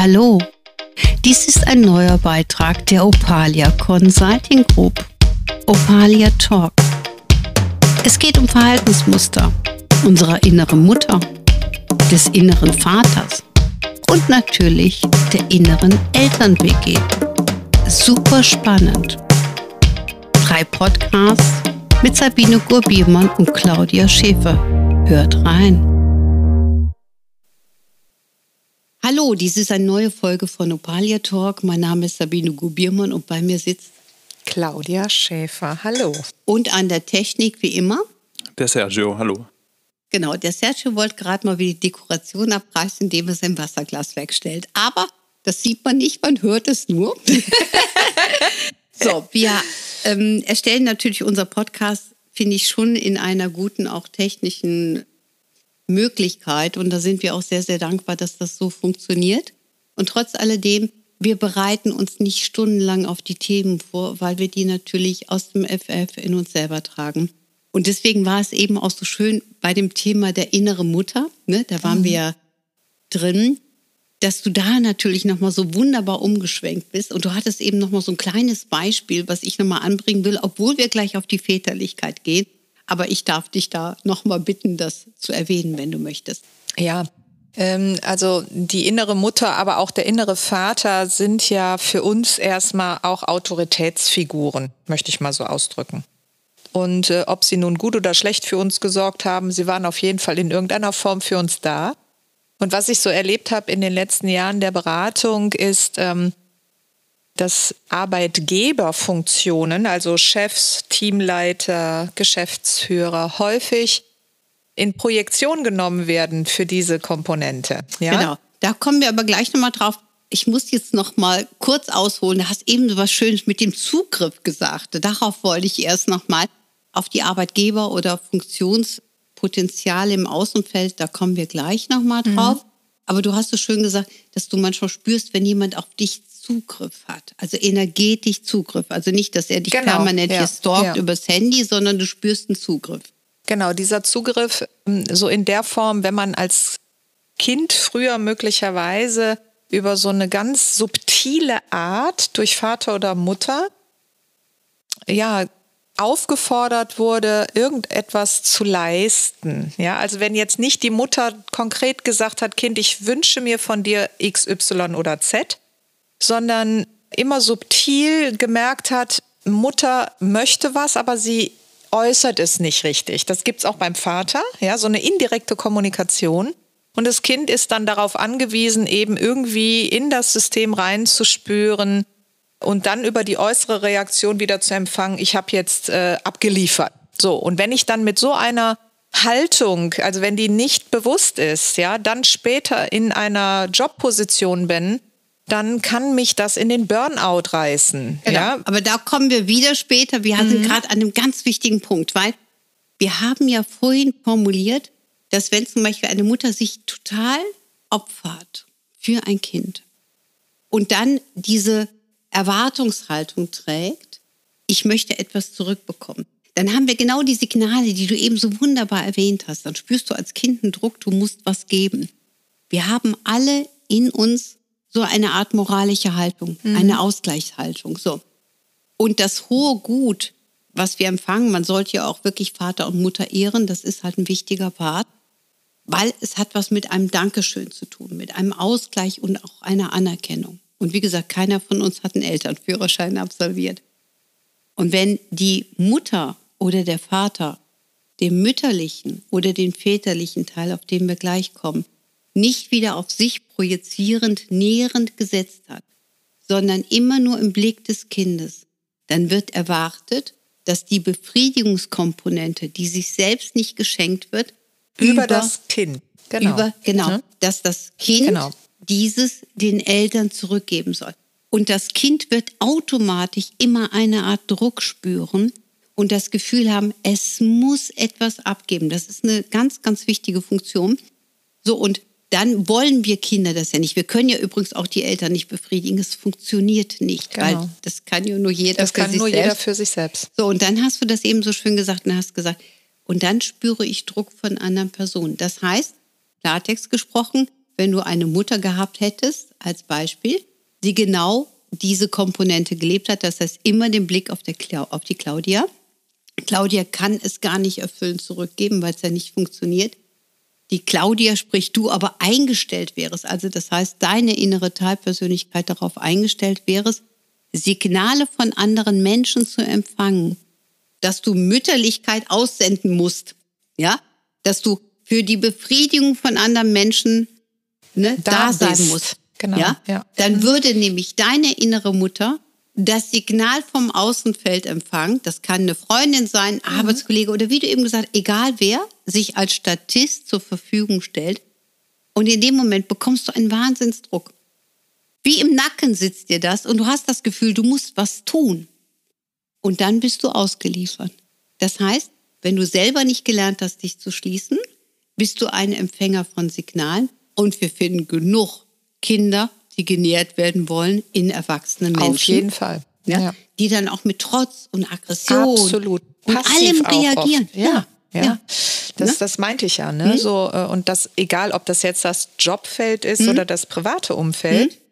Hallo, dies ist ein neuer Beitrag der Opalia Consulting Group. Opalia Talk. Es geht um Verhaltensmuster unserer inneren Mutter, des inneren Vaters und natürlich der inneren Eltern-WG. Super spannend. Drei Podcasts mit Sabine Gurbiermann und Claudia Schäfer. Hört rein. Hallo, dies ist eine neue Folge von Opalia Talk. Mein Name ist Sabine Gubiermann und bei mir sitzt Claudia Schäfer. Hallo. Und an der Technik wie immer der Sergio. Hallo. Genau, der Sergio wollte gerade mal wieder die Dekoration abreißen, indem er sein Wasserglas wegstellt. Aber das sieht man nicht, man hört es nur. so, wir ähm, erstellen natürlich unser Podcast, finde ich, schon in einer guten, auch technischen Möglichkeit. Und da sind wir auch sehr, sehr dankbar, dass das so funktioniert. Und trotz alledem, wir bereiten uns nicht stundenlang auf die Themen vor, weil wir die natürlich aus dem FF in uns selber tragen. Und deswegen war es eben auch so schön bei dem Thema der innere Mutter, ne, da waren mhm. wir ja drin, dass du da natürlich nochmal so wunderbar umgeschwenkt bist. Und du hattest eben nochmal so ein kleines Beispiel, was ich nochmal anbringen will, obwohl wir gleich auf die Väterlichkeit gehen. Aber ich darf dich da nochmal bitten, das zu erwähnen, wenn du möchtest. Ja, ähm, also die innere Mutter, aber auch der innere Vater sind ja für uns erstmal auch Autoritätsfiguren, möchte ich mal so ausdrücken. Und äh, ob sie nun gut oder schlecht für uns gesorgt haben, sie waren auf jeden Fall in irgendeiner Form für uns da. Und was ich so erlebt habe in den letzten Jahren der Beratung ist, ähm, dass Arbeitgeberfunktionen, also Chefs, Teamleiter, Geschäftsführer, häufig in Projektion genommen werden für diese Komponente. Ja? Genau. Da kommen wir aber gleich nochmal drauf. Ich muss jetzt noch mal kurz ausholen. Du hast eben so was Schönes mit dem Zugriff gesagt. Darauf wollte ich erst noch mal auf die Arbeitgeber oder Funktionspotenziale im Außenfeld. Da kommen wir gleich noch mal mhm. drauf. Mhm. Aber du hast so schön gesagt, dass du manchmal spürst, wenn jemand auf dich Zugriff hat, also energetisch Zugriff. Also nicht, dass er dich genau, permanent ja, hier stalkt ja. übers Handy, sondern du spürst einen Zugriff. Genau, dieser Zugriff ähm, so in der Form, wenn man als Kind früher möglicherweise über so eine ganz subtile Art durch Vater oder Mutter ja aufgefordert wurde, irgendetwas zu leisten. Ja, also wenn jetzt nicht die Mutter konkret gesagt hat, Kind, ich wünsche mir von dir X, Y oder Z, sondern immer subtil gemerkt hat, Mutter möchte was, aber sie äußert es nicht richtig. Das gibt es auch beim Vater, ja, so eine indirekte Kommunikation. Und das Kind ist dann darauf angewiesen, eben irgendwie in das System reinzuspüren und dann über die äußere Reaktion wieder zu empfangen, ich habe jetzt äh, abgeliefert. So, und wenn ich dann mit so einer Haltung, also wenn die nicht bewusst ist, ja, dann später in einer Jobposition bin, dann kann mich das in den Burnout reißen. Genau. Ja? Aber da kommen wir wieder später. Wir mhm. sind gerade an einem ganz wichtigen Punkt, weil wir haben ja vorhin formuliert, dass wenn zum Beispiel eine Mutter sich total opfert für ein Kind und dann diese Erwartungshaltung trägt, ich möchte etwas zurückbekommen, dann haben wir genau die Signale, die du eben so wunderbar erwähnt hast. Dann spürst du als Kind einen Druck, du musst was geben. Wir haben alle in uns so eine Art moralische Haltung, mhm. eine Ausgleichshaltung. So. Und das hohe Gut, was wir empfangen, man sollte ja auch wirklich Vater und Mutter ehren, das ist halt ein wichtiger Part, weil es hat was mit einem Dankeschön zu tun, mit einem Ausgleich und auch einer Anerkennung. Und wie gesagt, keiner von uns hat einen Elternführerschein absolviert. Und wenn die Mutter oder der Vater dem mütterlichen oder den väterlichen Teil, auf den wir gleich kommen, nicht wieder auf sich projizierend, nährend gesetzt hat, sondern immer nur im Blick des Kindes, dann wird erwartet, dass die Befriedigungskomponente, die sich selbst nicht geschenkt wird, über, über das Kind, genau, über, genau mhm. dass das Kind genau. dieses den Eltern zurückgeben soll. Und das Kind wird automatisch immer eine Art Druck spüren und das Gefühl haben, es muss etwas abgeben. Das ist eine ganz, ganz wichtige Funktion. So, und dann wollen wir Kinder das ja nicht. Wir können ja übrigens auch die Eltern nicht befriedigen. Es funktioniert nicht, genau. weil das kann ja nur jeder das für kann sich nur selbst. jeder für sich selbst. So, und dann hast du das eben so schön gesagt und hast gesagt, und dann spüre ich Druck von anderen Personen. Das heißt, Klartext gesprochen, wenn du eine Mutter gehabt hättest, als Beispiel, die genau diese Komponente gelebt hat. Das heißt, immer den Blick auf, der, auf die Claudia. Claudia kann es gar nicht erfüllend zurückgeben, weil es ja nicht funktioniert. Die Claudia, sprich du, aber eingestellt wärst. Also das heißt, deine innere Teilpersönlichkeit darauf eingestellt wärst, Signale von anderen Menschen zu empfangen, dass du Mütterlichkeit aussenden musst, ja, dass du für die Befriedigung von anderen Menschen ne, da, da sein musst. Genau, ja? ja. Dann würde nämlich deine innere Mutter das Signal vom Außenfeld empfangen. Das kann eine Freundin sein, mhm. Arbeitskollege oder wie du eben gesagt, egal wer sich als Statist zur Verfügung stellt. Und in dem Moment bekommst du einen Wahnsinnsdruck. Wie im Nacken sitzt dir das und du hast das Gefühl, du musst was tun. Und dann bist du ausgeliefert. Das heißt, wenn du selber nicht gelernt hast, dich zu schließen, bist du ein Empfänger von Signalen. Und wir finden genug Kinder, die genährt werden wollen in erwachsenen Menschen. Auf jeden Fall. Ja, ja. Die dann auch mit Trotz und Aggression Absolut. und allem reagieren. Ja. Ja. ja. Das, ne? das meinte ich ja. Ne? Mhm. So, äh, und das, egal ob das jetzt das Jobfeld ist mhm. oder das private Umfeld, mhm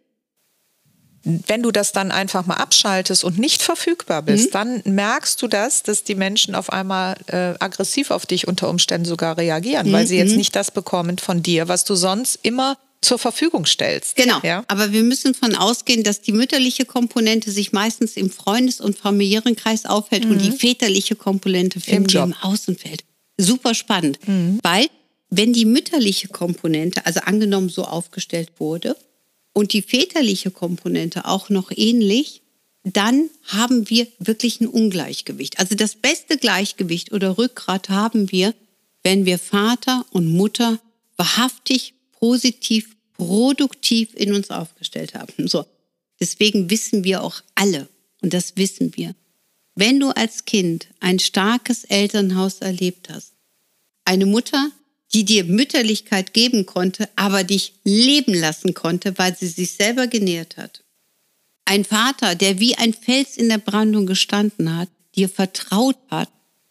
wenn du das dann einfach mal abschaltest und nicht verfügbar bist, mhm. dann merkst du das, dass die Menschen auf einmal äh, aggressiv auf dich unter Umständen sogar reagieren, mhm. weil sie jetzt mhm. nicht das bekommen von dir, was du sonst immer zur Verfügung stellst. Genau. Ja? Aber wir müssen von ausgehen, dass die mütterliche Komponente sich meistens im Freundes- und familiären Kreis aufhält mhm. und die väterliche Komponente finden wir im Außenfeld. Super spannend, mhm. weil wenn die mütterliche Komponente, also angenommen so aufgestellt wurde, und die väterliche Komponente auch noch ähnlich, dann haben wir wirklich ein Ungleichgewicht. Also das beste Gleichgewicht oder Rückgrat haben wir, wenn wir Vater und Mutter wahrhaftig positiv, produktiv in uns aufgestellt haben. So. Deswegen wissen wir auch alle, und das wissen wir, wenn du als Kind ein starkes Elternhaus erlebt hast, eine Mutter, die dir Mütterlichkeit geben konnte, aber dich leben lassen konnte, weil sie sich selber genährt hat. Ein Vater, der wie ein Fels in der Brandung gestanden hat, dir vertraut hat,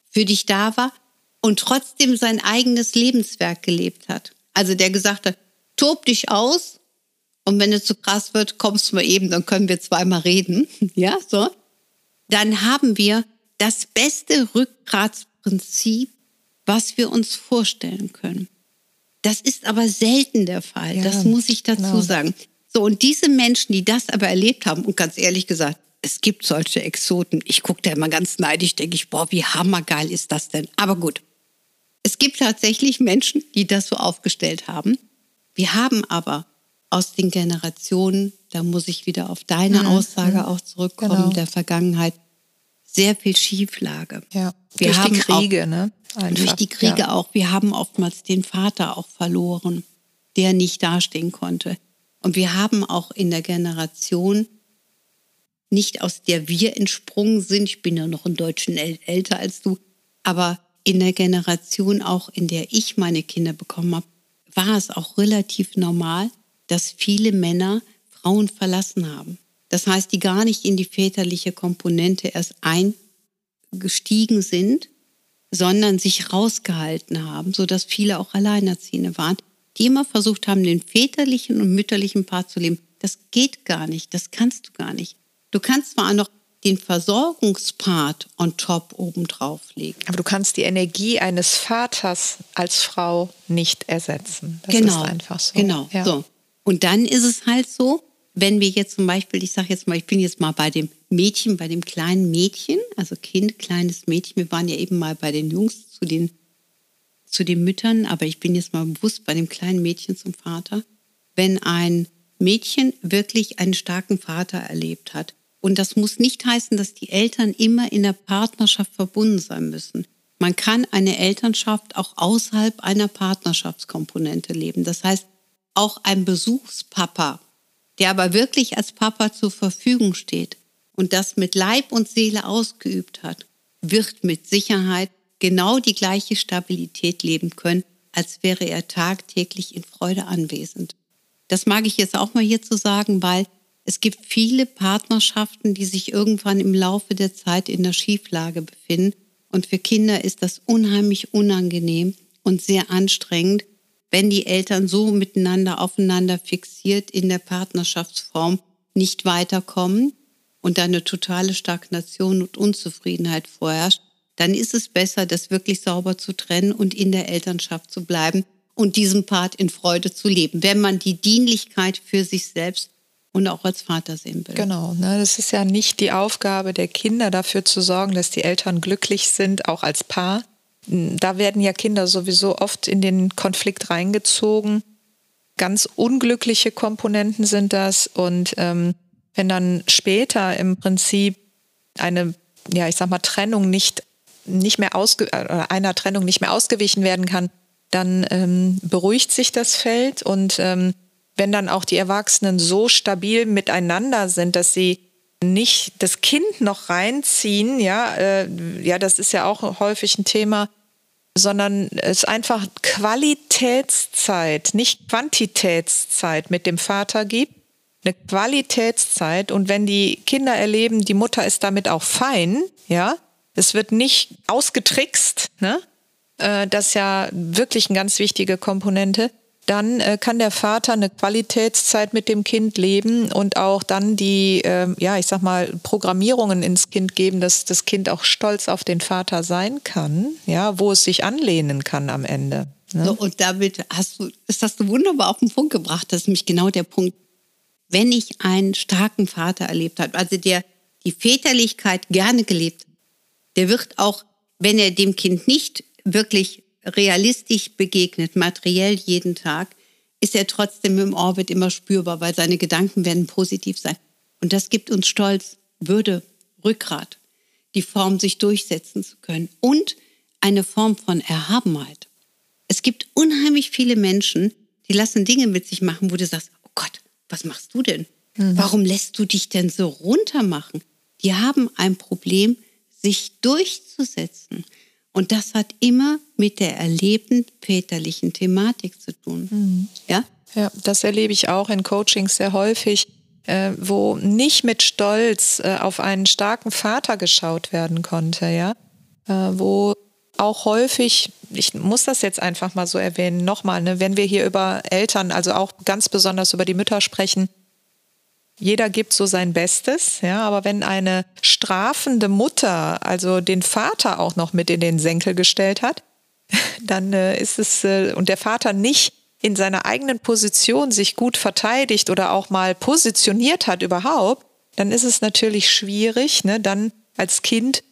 für dich da war und trotzdem sein eigenes Lebenswerk gelebt hat. Also der gesagt hat, tob dich aus und wenn es zu krass wird, kommst du mal eben, dann können wir zweimal reden. Ja, so. Dann haben wir das beste Rückgratsprinzip was wir uns vorstellen können. Das ist aber selten der Fall, ja, das muss ich dazu genau. sagen. So, und diese Menschen, die das aber erlebt haben, und ganz ehrlich gesagt, es gibt solche Exoten. Ich gucke da immer ganz neidisch, denke ich, boah, wie hammergeil ist das denn? Aber gut. Es gibt tatsächlich Menschen, die das so aufgestellt haben. Wir haben aber aus den Generationen, da muss ich wieder auf deine mhm. Aussage mhm. auch zurückkommen, genau. der Vergangenheit, sehr viel Schieflage. Ja, wir durch haben die Kriege, auch, ne? Einfach. Durch die Kriege ja. auch. Wir haben oftmals den Vater auch verloren, der nicht dastehen konnte. Und wir haben auch in der Generation, nicht aus der wir entsprungen sind, ich bin ja noch ein Deutschen älter als du, aber in der Generation auch, in der ich meine Kinder bekommen habe, war es auch relativ normal, dass viele Männer Frauen verlassen haben. Das heißt, die gar nicht in die väterliche Komponente erst eingestiegen sind, sondern sich rausgehalten haben, sodass viele auch Alleinerziehende waren, die immer versucht haben, den väterlichen und mütterlichen Part zu leben. Das geht gar nicht, das kannst du gar nicht. Du kannst zwar noch den Versorgungspart on top obendrauf legen. Aber du kannst die Energie eines Vaters als Frau nicht ersetzen. Das genau, ist einfach so. Genau. Ja. So. Und dann ist es halt so, wenn wir jetzt zum Beispiel, ich sage jetzt mal, ich bin jetzt mal bei dem Mädchen, bei dem kleinen Mädchen, also Kind, kleines Mädchen, wir waren ja eben mal bei den Jungs zu den, zu den Müttern, aber ich bin jetzt mal bewusst bei dem kleinen Mädchen zum Vater. Wenn ein Mädchen wirklich einen starken Vater erlebt hat, und das muss nicht heißen, dass die Eltern immer in der Partnerschaft verbunden sein müssen. Man kann eine Elternschaft auch außerhalb einer Partnerschaftskomponente leben. Das heißt, auch ein Besuchspapa der aber wirklich als Papa zur Verfügung steht und das mit Leib und Seele ausgeübt hat, wird mit Sicherheit genau die gleiche Stabilität leben können, als wäre er tagtäglich in Freude anwesend. Das mag ich jetzt auch mal hier zu sagen, weil es gibt viele Partnerschaften, die sich irgendwann im Laufe der Zeit in der Schieflage befinden. Und für Kinder ist das unheimlich unangenehm und sehr anstrengend, wenn die Eltern so miteinander aufeinander fixiert in der Partnerschaftsform nicht weiterkommen und eine totale Stagnation und Unzufriedenheit vorherrscht, dann ist es besser, das wirklich sauber zu trennen und in der Elternschaft zu bleiben und diesen Part in Freude zu leben, wenn man die Dienlichkeit für sich selbst und auch als Vater sehen will. Genau, ne, das ist ja nicht die Aufgabe der Kinder, dafür zu sorgen, dass die Eltern glücklich sind, auch als Paar. Da werden ja Kinder sowieso oft in den Konflikt reingezogen. Ganz unglückliche Komponenten sind das. Und ähm, wenn dann später im Prinzip eine, ja, ich sag mal, Trennung nicht, nicht mehr ausge äh, einer Trennung nicht mehr ausgewichen werden kann, dann ähm, beruhigt sich das Feld und ähm, wenn dann auch die Erwachsenen so stabil miteinander sind, dass sie nicht das Kind noch reinziehen, ja, äh, ja, das ist ja auch häufig ein Thema, sondern es einfach Qualitätszeit, nicht Quantitätszeit mit dem Vater gibt, eine Qualitätszeit und wenn die Kinder erleben, die Mutter ist damit auch fein, ja, es wird nicht ausgetrickst, ne? Äh, das ist ja wirklich eine ganz wichtige Komponente dann äh, kann der Vater eine Qualitätszeit mit dem Kind leben und auch dann die, äh, ja, ich sag mal, Programmierungen ins Kind geben, dass das Kind auch stolz auf den Vater sein kann, ja, wo es sich anlehnen kann am Ende. Ne? So, und damit hast du, das hast du wunderbar auf den Punkt gebracht. Das ist nämlich genau der Punkt. Wenn ich einen starken Vater erlebt habe, also der die Väterlichkeit gerne gelebt, der wird auch, wenn er dem Kind nicht wirklich realistisch begegnet, materiell jeden Tag, ist er trotzdem im Orbit immer spürbar, weil seine Gedanken werden positiv sein. Und das gibt uns Stolz, Würde, Rückgrat, die Form, sich durchsetzen zu können und eine Form von Erhabenheit. Es gibt unheimlich viele Menschen, die lassen Dinge mit sich machen, wo du sagst, oh Gott, was machst du denn? Mhm. Warum lässt du dich denn so runtermachen? Die haben ein Problem, sich durchzusetzen. Und das hat immer mit der erlebten väterlichen Thematik zu tun. Mhm. Ja? Ja, das erlebe ich auch in Coachings sehr häufig, äh, wo nicht mit Stolz äh, auf einen starken Vater geschaut werden konnte, ja, äh, wo auch häufig, ich muss das jetzt einfach mal so erwähnen, nochmal, ne, wenn wir hier über Eltern, also auch ganz besonders über die Mütter sprechen, jeder gibt so sein Bestes, ja, aber wenn eine strafende Mutter also den Vater auch noch mit in den Senkel gestellt hat, dann äh, ist es äh, und der Vater nicht in seiner eigenen Position sich gut verteidigt oder auch mal positioniert hat überhaupt, dann ist es natürlich schwierig, ne, dann als Kind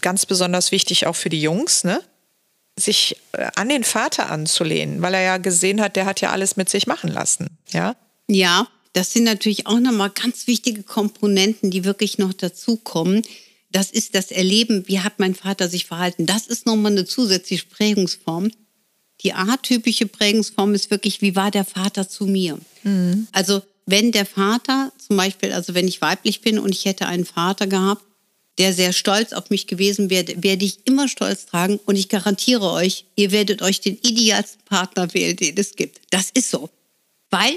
ganz besonders wichtig auch für die Jungs, ne, sich äh, an den Vater anzulehnen, weil er ja gesehen hat, der hat ja alles mit sich machen lassen, ja. Ja, das sind natürlich auch nochmal ganz wichtige Komponenten, die wirklich noch dazukommen. Das ist das Erleben, wie hat mein Vater sich verhalten. Das ist nochmal eine zusätzliche Prägungsform. Die atypische Prägungsform ist wirklich, wie war der Vater zu mir? Mhm. Also wenn der Vater zum Beispiel, also wenn ich weiblich bin und ich hätte einen Vater gehabt, der sehr stolz auf mich gewesen wäre, werde ich immer stolz tragen und ich garantiere euch, ihr werdet euch den idealsten Partner wählen, den es gibt. Das ist so. Weil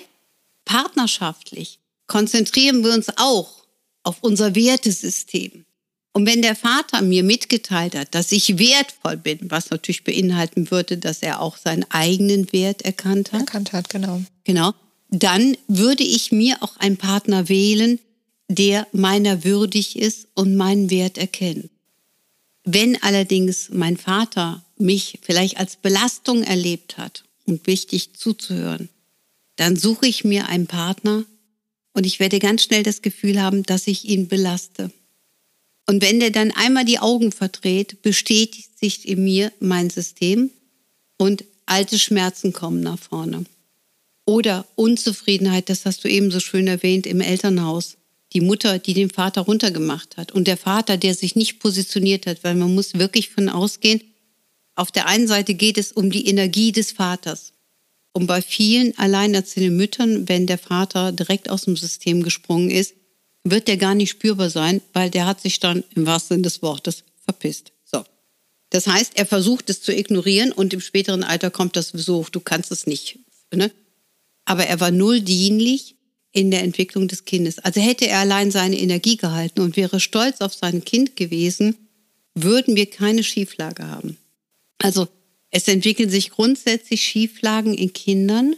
partnerschaftlich konzentrieren wir uns auch auf unser Wertesystem. Und wenn der Vater mir mitgeteilt hat, dass ich wertvoll bin, was natürlich beinhalten würde, dass er auch seinen eigenen Wert erkannt hat. Erkannt hat, genau. Genau. Dann würde ich mir auch einen Partner wählen, der meiner würdig ist und meinen Wert erkennt. Wenn allerdings mein Vater mich vielleicht als Belastung erlebt hat und wichtig zuzuhören, dann suche ich mir einen Partner und ich werde ganz schnell das Gefühl haben, dass ich ihn belaste. Und wenn der dann einmal die Augen verdreht, bestätigt sich in mir mein System und alte Schmerzen kommen nach vorne. Oder Unzufriedenheit, das hast du eben so schön erwähnt, im Elternhaus. Die Mutter, die den Vater runtergemacht hat und der Vater, der sich nicht positioniert hat, weil man muss wirklich von ausgehen, auf der einen Seite geht es um die Energie des Vaters. Und bei vielen alleinerziehenden Müttern, wenn der Vater direkt aus dem System gesprungen ist, wird der gar nicht spürbar sein, weil der hat sich dann im wahrsten Sinne des Wortes verpisst. So. Das heißt, er versucht es zu ignorieren und im späteren Alter kommt das so, du kannst es nicht. Ne? Aber er war null dienlich in der Entwicklung des Kindes. Also hätte er allein seine Energie gehalten und wäre stolz auf sein Kind gewesen, würden wir keine Schieflage haben. Also Es entwickeln sich grundsätzlich Schieflagen in Kindern,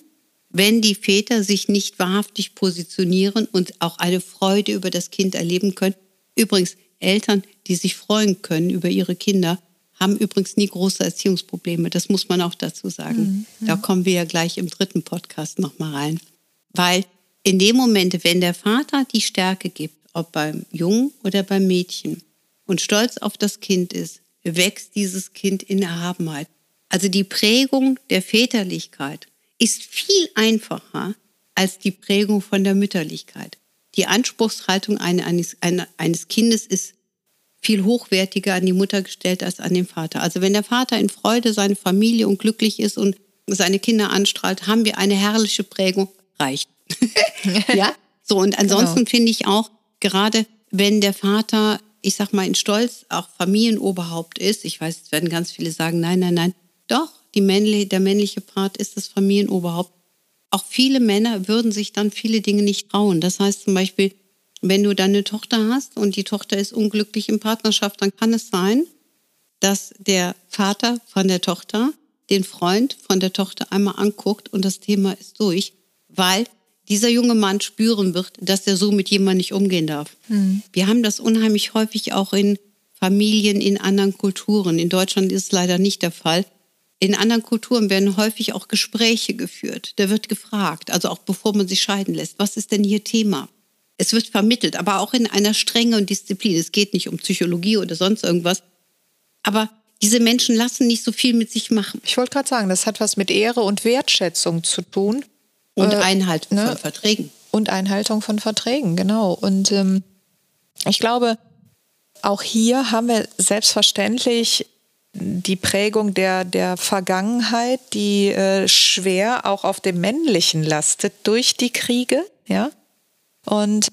wenn die Väter sich nicht wahrhaftig positionieren und auch eine Freude über das Kind erleben können. Übrigens, Eltern, die sich freuen können über ihre Kinder, haben übrigens nie große Erziehungsprobleme. Das muss man auch dazu sagen. Mhm. Da kommen wir ja gleich im dritten Podcast nochmal rein. Weil in dem Moment, wenn der Vater die Stärke gibt, ob beim Jungen oder beim Mädchen, und stolz auf das Kind ist, wächst dieses Kind in Erhabenheit. Also die Prägung der Väterlichkeit ist viel einfacher als die Prägung von der Mütterlichkeit. Die Anspruchshaltung eines, eines Kindes ist viel hochwertiger an die Mutter gestellt als an den Vater. Also wenn der Vater in Freude seine Familie und glücklich ist und seine Kinder anstrahlt, haben wir eine herrliche Prägung. Reicht. ja? So, und ansonsten genau. finde ich auch, gerade wenn der Vater, ich sag mal, in Stolz auch Familienoberhaupt ist, ich weiß, es werden ganz viele sagen, nein, nein, nein, doch, die männliche, der männliche Part ist das Familienoberhaupt. Auch viele Männer würden sich dann viele Dinge nicht trauen. Das heißt zum Beispiel, wenn du dann eine Tochter hast und die Tochter ist unglücklich in Partnerschaft, dann kann es sein, dass der Vater von der Tochter den Freund von der Tochter einmal anguckt und das Thema ist durch, weil dieser junge Mann spüren wird, dass er so mit jemandem nicht umgehen darf. Mhm. Wir haben das unheimlich häufig auch in Familien in anderen Kulturen. In Deutschland ist es leider nicht der Fall. In anderen Kulturen werden häufig auch Gespräche geführt. Da wird gefragt, also auch bevor man sich scheiden lässt, was ist denn hier Thema? Es wird vermittelt, aber auch in einer Strenge und Disziplin. Es geht nicht um Psychologie oder sonst irgendwas. Aber diese Menschen lassen nicht so viel mit sich machen. Ich wollte gerade sagen, das hat was mit Ehre und Wertschätzung zu tun. Und äh, Einhaltung ne? von Verträgen. Und Einhaltung von Verträgen, genau. Und ähm, ich glaube, auch hier haben wir selbstverständlich die Prägung der, der Vergangenheit, die äh, schwer auch auf dem Männlichen lastet durch die Kriege, ja. Und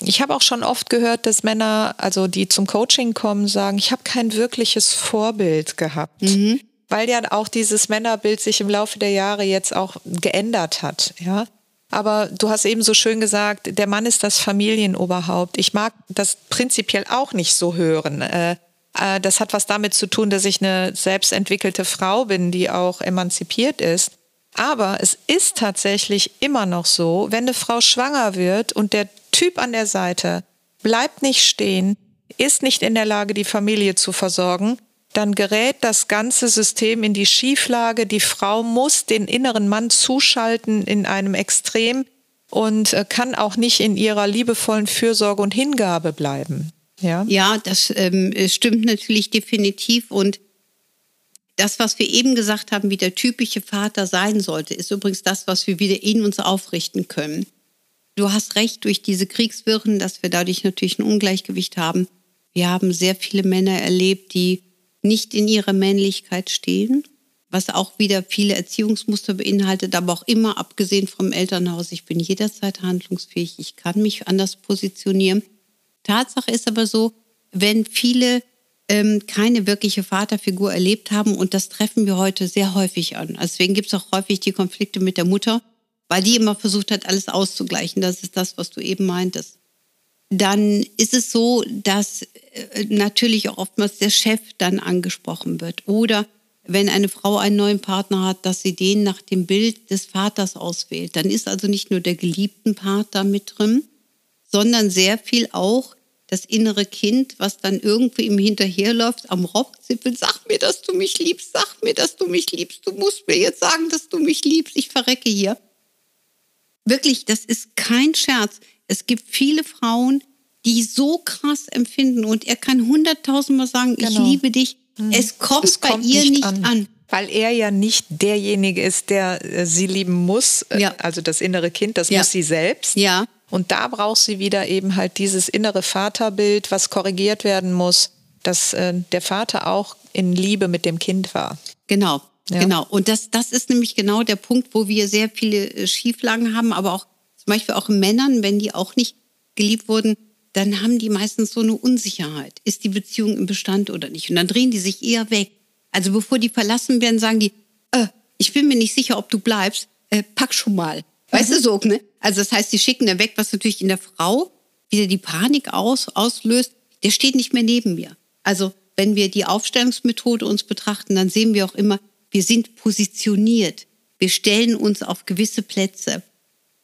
ich habe auch schon oft gehört, dass Männer, also die zum Coaching kommen, sagen, ich habe kein wirkliches Vorbild gehabt. Mhm. Weil ja auch dieses Männerbild sich im Laufe der Jahre jetzt auch geändert hat, ja. Aber du hast eben so schön gesagt, der Mann ist das Familienoberhaupt. Ich mag das prinzipiell auch nicht so hören. Äh, äh, das hat was damit zu tun, dass ich eine selbstentwickelte Frau bin, die auch emanzipiert ist. Aber es ist tatsächlich immer noch so, wenn eine Frau schwanger wird und der Typ an der Seite bleibt nicht stehen, ist nicht in der Lage, die Familie zu versorgen, dann gerät das ganze System in die Schieflage. Die Frau muss den inneren Mann zuschalten in einem Extrem und äh, kann auch nicht in ihrer liebevollen Fürsorge und Hingabe bleiben. Ja, ja das ähm, stimmt natürlich definitiv. Und das, was wir eben gesagt haben, wie der typische Vater sein sollte, ist übrigens das, was wir wieder in uns aufrichten können. Du hast recht, durch diese Kriegswirren, dass wir dadurch natürlich ein Ungleichgewicht haben. Wir haben sehr viele Männer erlebt, die nicht in ihrer Männlichkeit stehen, was auch wieder viele Erziehungsmuster beinhaltet, aber auch immer abgesehen vom Elternhaus. Ich bin jederzeit handlungsfähig, ich kann mich anders positionieren. Tatsache ist aber so, wenn viele ähm, keine wirkliche Vaterfigur erlebt haben. Und das treffen wir heute sehr häufig an. Also deswegen gibt es auch häufig die Konflikte mit der Mutter, weil die immer versucht hat, alles auszugleichen. Das ist das, was du eben meintest. Dann ist es so, dass äh, natürlich auch oftmals der Chef dann angesprochen wird. Oder wenn eine Frau einen neuen Partner hat, dass sie den nach dem Bild des Vaters auswählt. Dann ist also nicht nur der geliebten Part da mit drin, sondern sehr viel auch das innere Kind, was dann irgendwie ihm hinterherläuft, am Rockzippel, sag mir, dass du mich liebst, sag mir, dass du mich liebst, du musst mir jetzt sagen, dass du mich liebst, ich verrecke hier. Wirklich, das ist kein Scherz. Es gibt viele Frauen, die so krass empfinden und er kann hunderttausendmal sagen, genau. ich liebe dich. Mhm. Es kommt es bei kommt ihr nicht, nicht an. an. Weil er ja nicht derjenige ist, der äh, sie lieben muss, äh, ja. also das innere Kind, das ja. muss sie selbst. Ja. Und da braucht sie wieder eben halt dieses innere Vaterbild, was korrigiert werden muss, dass äh, der Vater auch in Liebe mit dem Kind war. Genau, ja. genau. Und das, das ist nämlich genau der Punkt, wo wir sehr viele Schieflagen haben, aber auch zum Beispiel auch Männern, wenn die auch nicht geliebt wurden, dann haben die meistens so eine Unsicherheit. Ist die Beziehung im Bestand oder nicht? Und dann drehen die sich eher weg. Also bevor die verlassen werden, sagen die, äh, ich bin mir nicht sicher, ob du bleibst, äh, pack schon mal. Weißt du so, ne? Also das heißt, die schicken da weg, was natürlich in der Frau wieder die Panik aus, auslöst. Der steht nicht mehr neben mir. Also wenn wir die Aufstellungsmethode uns betrachten, dann sehen wir auch immer, Wir sind positioniert. Wir stellen uns auf gewisse Plätze.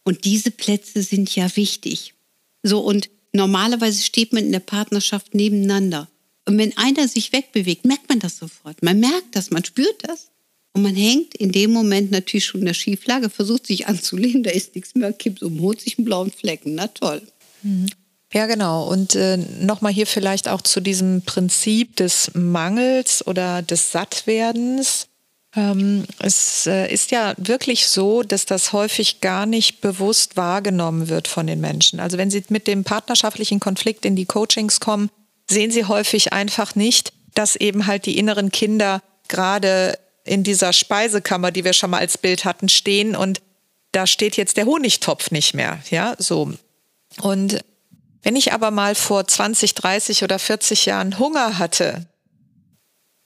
Und diese Plätze sind ja wichtig. So, und normalerweise steht man in der Partnerschaft nebeneinander. Und wenn einer sich wegbewegt, merkt man das sofort. Man merkt das, man spürt das. Und man hängt in dem Moment natürlich schon in der Schieflage, versucht sich anzulehnen, da ist nichts mehr, kippt um, holt sich einen blauen Flecken. Na toll. Mhm. Ja, genau. Und äh, nochmal hier vielleicht auch zu diesem Prinzip des Mangels oder des Sattwerdens. Ähm, es äh, ist ja wirklich so, dass das häufig gar nicht bewusst wahrgenommen wird von den Menschen. Also wenn sie mit dem partnerschaftlichen Konflikt in die Coachings kommen, sehen sie häufig einfach nicht, dass eben halt die inneren Kinder gerade in dieser Speisekammer, die wir schon mal als Bild hatten, stehen und da steht jetzt der Honigtopf nicht mehr, ja, so. Und wenn ich aber mal vor 20, 30 oder 40 Jahren Hunger hatte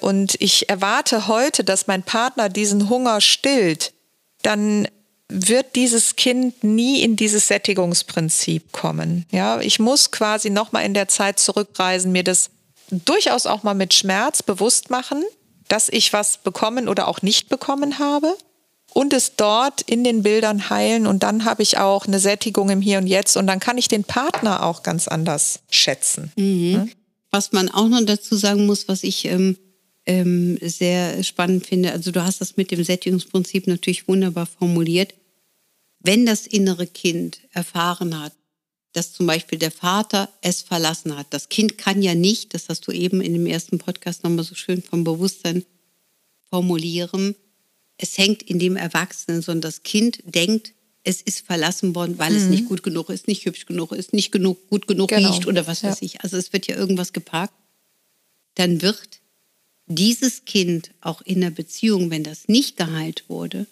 und ich erwarte heute, dass mein Partner diesen Hunger stillt, dann wird dieses Kind nie in dieses Sättigungsprinzip kommen. Ja, ich muss quasi noch mal in der Zeit zurückreisen, mir das durchaus auch mal mit Schmerz bewusst machen, dass ich was bekommen oder auch nicht bekommen habe und es dort in den Bildern heilen und dann habe ich auch eine Sättigung im Hier und Jetzt und dann kann ich den Partner auch ganz anders schätzen. Mhm. Was man auch noch dazu sagen muss, was ich ähm, ähm, sehr spannend finde, also du hast das mit dem Sättigungsprinzip natürlich wunderbar formuliert. Wenn das innere Kind erfahren hat, dass zum Beispiel der Vater es verlassen hat, das Kind kann ja nicht, das hast du eben in dem ersten Podcast nochmal so schön vom Bewusstsein formulieren, es hängt in dem Erwachsenen, sondern das Kind denkt, es ist verlassen worden, weil mhm. es nicht gut genug ist, nicht hübsch genug ist, nicht genug, gut genug genau. riecht oder was weiß ja. ich. Also es wird ja irgendwas geparkt. Dann wird dieses Kind auch in der Beziehung, wenn das nicht geheilt wurde,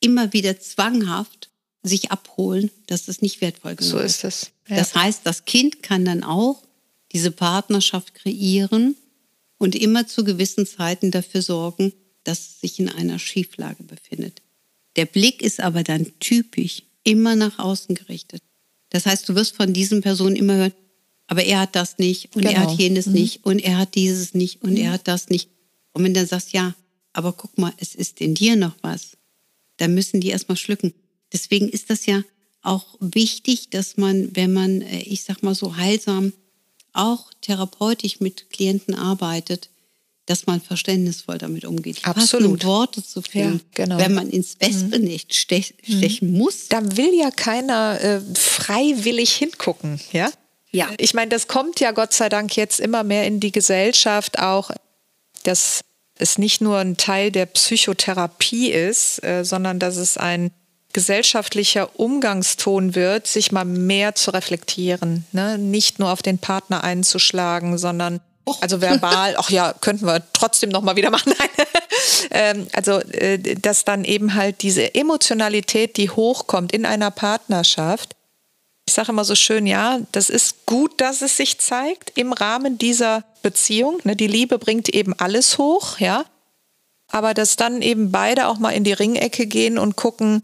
immer wieder zwanghaft sich abholen, dass das nicht wertvoll genug ist. So ist es. Ja. Das heißt, das Kind kann dann auch diese Partnerschaft kreieren und immer zu gewissen Zeiten dafür sorgen, dass es sich in einer Schieflage befindet. Der Blick ist aber dann typisch immer nach außen gerichtet. Das heißt, du wirst von diesen Personen immer hören, aber er hat das nicht und genau. er hat genau. jenes mhm. nicht und er hat dieses nicht und mhm. er hat das nicht. Und wenn du sagst, ja, aber guck mal, es ist in dir noch was, dann müssen die erstmal schlucken. Deswegen ist das ja auch wichtig, dass man, wenn man, äh, ich sag mal so heilsam, auch therapeutisch mit Klienten arbeitet, dass man verständnisvoll damit umgeht. Absolut. Worte zu finden. Ja, genau. Wenn man ins Wespennest mhm. stech, stechen mhm. muss. Da will ja keiner äh, freiwillig hingucken, ja? Ja. Ich meine, das kommt ja Gott sei Dank jetzt immer mehr in die Gesellschaft auch, dass es nicht nur ein Teil der Psychotherapie ist, äh, sondern dass es ein gesellschaftlicher Umgangston wird, sich mal mehr zu reflektieren, ne? nicht nur auf den Partner einzuschlagen, sondern also verbal, ach ja, könnten wir trotzdem noch mal wieder machen. ähm, also, äh, dass dann eben halt diese Emotionalität, die hochkommt in einer Partnerschaft. Ich sage immer so schön, ja, das ist gut, dass es sich zeigt im Rahmen dieser Beziehung. Ne? Die Liebe bringt eben alles hoch, ja. Aber dass dann eben beide auch mal in die Ringecke gehen und gucken,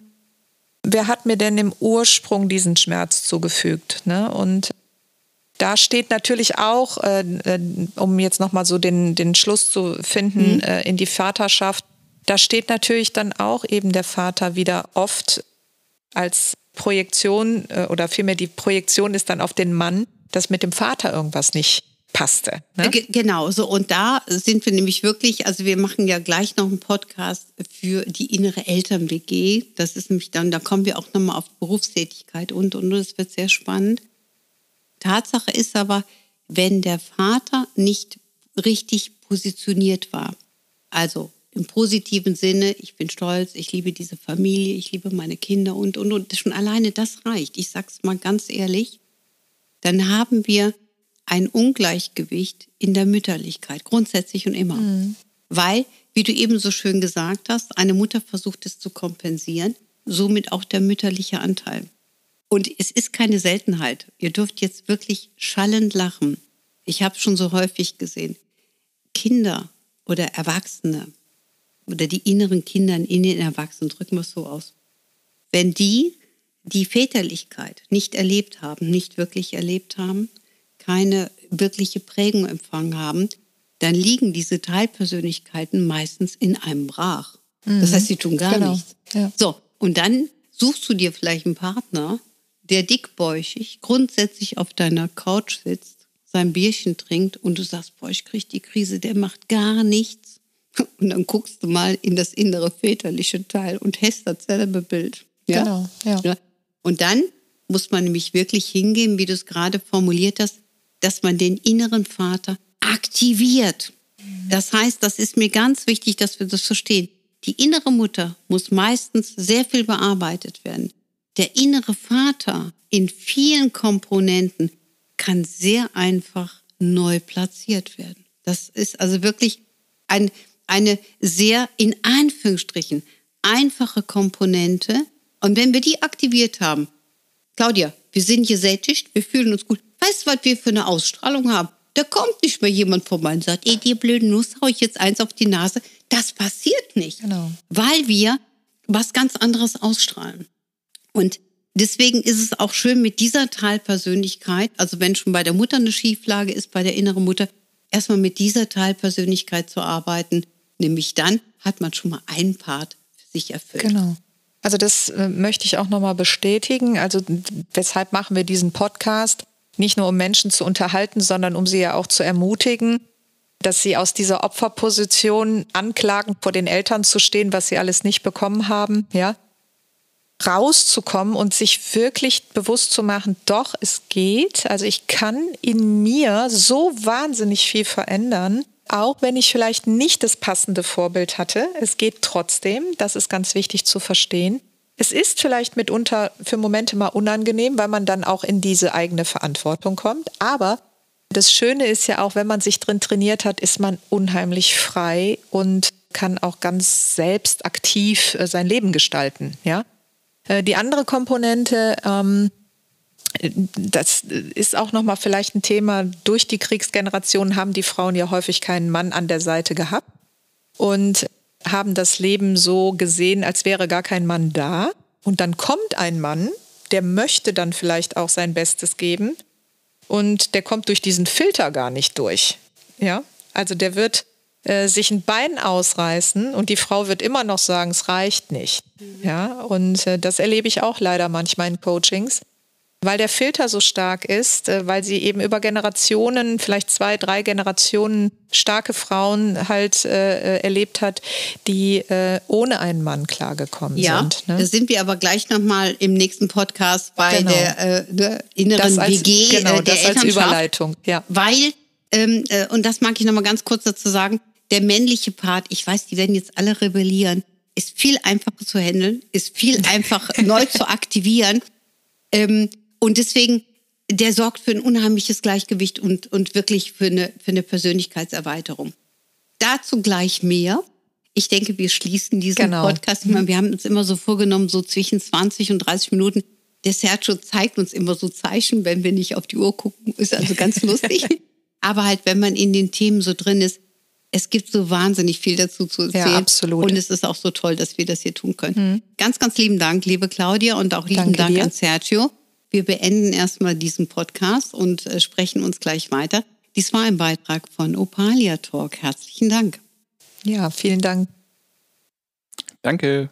wer hat mir denn im Ursprung diesen Schmerz zugefügt? Ne? Und da steht natürlich auch, äh, äh um jetzt nochmal so den, den Schluss zu finden mhm. äh, in die Vaterschaft, da steht natürlich dann auch eben der Vater wieder oft als Projektion äh, oder vielmehr die Projektion ist dann auf den Mann, dass mit dem Vater irgendwas nicht passte. Ne? Genau, so und da sind wir nämlich wirklich, also wir machen ja gleich noch einen Podcast für die innere Eltern-WG. Das ist nämlich dann, da kommen wir auch nochmal auf Berufstätigkeit und und das wird sehr spannend. Tatsache ist aber, wenn der Vater nicht richtig positioniert war, also im positiven Sinne, ich bin stolz, ich liebe diese Familie, ich liebe meine Kinder und, und, und, schon alleine das reicht. Ich sag's mal ganz ehrlich, dann haben wir ein Ungleichgewicht in der Mütterlichkeit, grundsätzlich und immer. Mhm. Weil, wie du eben so schön gesagt hast, eine Mutter versucht es zu kompensieren, somit auch der mütterliche Anteil. Und es ist keine Seltenheit. Ihr dürft jetzt wirklich schallend lachen. Ich habe schon so häufig gesehen. Kinder oder Erwachsene oder die inneren Kinder in den Erwachsenen, drücken wir es so aus. Wenn die die Väterlichkeit nicht erlebt haben, nicht wirklich erlebt haben, keine wirkliche Prägung empfangen haben, dann liegen diese Teilpersönlichkeiten meistens in einem Brach. Mhm. Das heißt, sie tun gar genau. nichts. Ja. So, und dann suchst du dir vielleicht einen Partner, der dickbäuchig grundsätzlich auf deiner Couch sitzt, sein Bierchen trinkt und du sagst, boah, ich krieg die Krise, der macht gar nichts. Und dann guckst du mal in das innere väterliche Teil und hast dasselbe Bild. Ja? Genau, ja. ja. Und dann muss man nämlich wirklich hingehen, wie du es gerade formuliert hast, dass man den inneren Vater aktiviert. Das heißt, das ist mir ganz wichtig, dass wir das verstehen. Die innere Mutter muss meistens sehr viel bearbeitet werden. Der innere Vater in vielen Komponenten kann sehr einfach neu platziert werden. Das ist also wirklich ein, eine sehr in Anführungsstrichen einfache Komponente. Und wenn wir die aktiviert haben, Claudia, wir sind gesättigt, wir fühlen uns gut. Weißt du, was wir für eine Ausstrahlung haben? Da kommt nicht mehr jemand vorbei und sagt, ey, dir blöden Nuss, hau ich jetzt eins auf die Nase. Das passiert nicht. Genau. Weil wir was ganz anderes ausstrahlen. Und deswegen ist es auch schön mit dieser Teilpersönlichkeit, also wenn schon bei der Mutter eine Schieflage ist, bei der inneren Mutter, erstmal mit dieser Teilpersönlichkeit zu arbeiten. Nämlich dann hat man schon mal einen Part für sich erfüllt. Genau. Also das äh, möchte ich auch nochmal bestätigen. Also weshalb machen wir diesen Podcast? Nicht nur um Menschen zu unterhalten, sondern um sie ja auch zu ermutigen, dass sie aus dieser Opferposition anklagend vor den Eltern zu stehen, was sie alles nicht bekommen haben, ja, rauszukommen und sich wirklich bewusst zu machen, doch, es geht. Also ich kann in mir so wahnsinnig viel verändern, auch wenn ich vielleicht nicht das passende Vorbild hatte. Es geht trotzdem. Das ist ganz wichtig zu verstehen. Es ist vielleicht mitunter für Momente mal unangenehm, weil man dann auch in diese eigene Verantwortung kommt. Aber das Schöne ist ja auch, wenn man sich drin trainiert hat, ist man unheimlich frei und kann auch ganz selbst aktiv äh, sein Leben gestalten. Ja? Äh, die andere Komponente, ähm, das ist auch nochmal vielleicht ein Thema. Durch die Kriegsgeneration haben die Frauen ja häufig keinen Mann an der Seite gehabt und haben das Leben so gesehen, als wäre gar kein Mann da. Und dann kommt ein Mann, der möchte dann vielleicht auch sein Bestes geben und der kommt durch diesen Filter gar nicht durch. Ja, also der wird äh, sich ein Bein ausreißen und die Frau wird immer noch sagen, es reicht nicht. Ja, und äh, das erlebe ich auch leider manchmal in Coachings weil der Filter so stark ist, äh, weil sie eben über Generationen, vielleicht zwei, drei Generationen starke Frauen halt äh, erlebt hat, die äh, ohne einen Mann klargekommen ja, sind. Ne? Da sind wir aber gleich nochmal im nächsten Podcast bei genau. der, äh, der inneren als, WG genau, äh, der das als Überleitung. Ja. Weil, ähm, äh, und das mag ich nochmal ganz kurz dazu sagen, der männliche Part, ich weiß, die werden jetzt alle rebellieren, ist viel einfacher zu handeln, ist viel einfacher neu zu aktivieren. Ähm, und deswegen, der sorgt für ein unheimliches Gleichgewicht und, und wirklich für eine, für eine Persönlichkeitserweiterung. Dazu gleich mehr. Ich denke, wir schließen diesen genau. Podcast immer. Wir haben uns immer so vorgenommen, so zwischen 20 und 30 Minuten. Der Sergio zeigt uns immer so Zeichen, wenn wir nicht auf die Uhr gucken. Ist also ganz lustig. Aber halt, wenn man in den Themen so drin ist, es gibt so wahnsinnig viel dazu zu erzählen. Ja, absolut. Und es ist auch so toll, dass wir das hier tun können. Mhm. Ganz, ganz lieben Dank, liebe Claudia, und auch lieben Danke Dank dir. an Sergio. Wir beenden erstmal diesen Podcast und äh, sprechen uns gleich weiter. Dies war ein Beitrag von Opalia Talk. Herzlichen Dank. Ja, vielen Dank. Danke.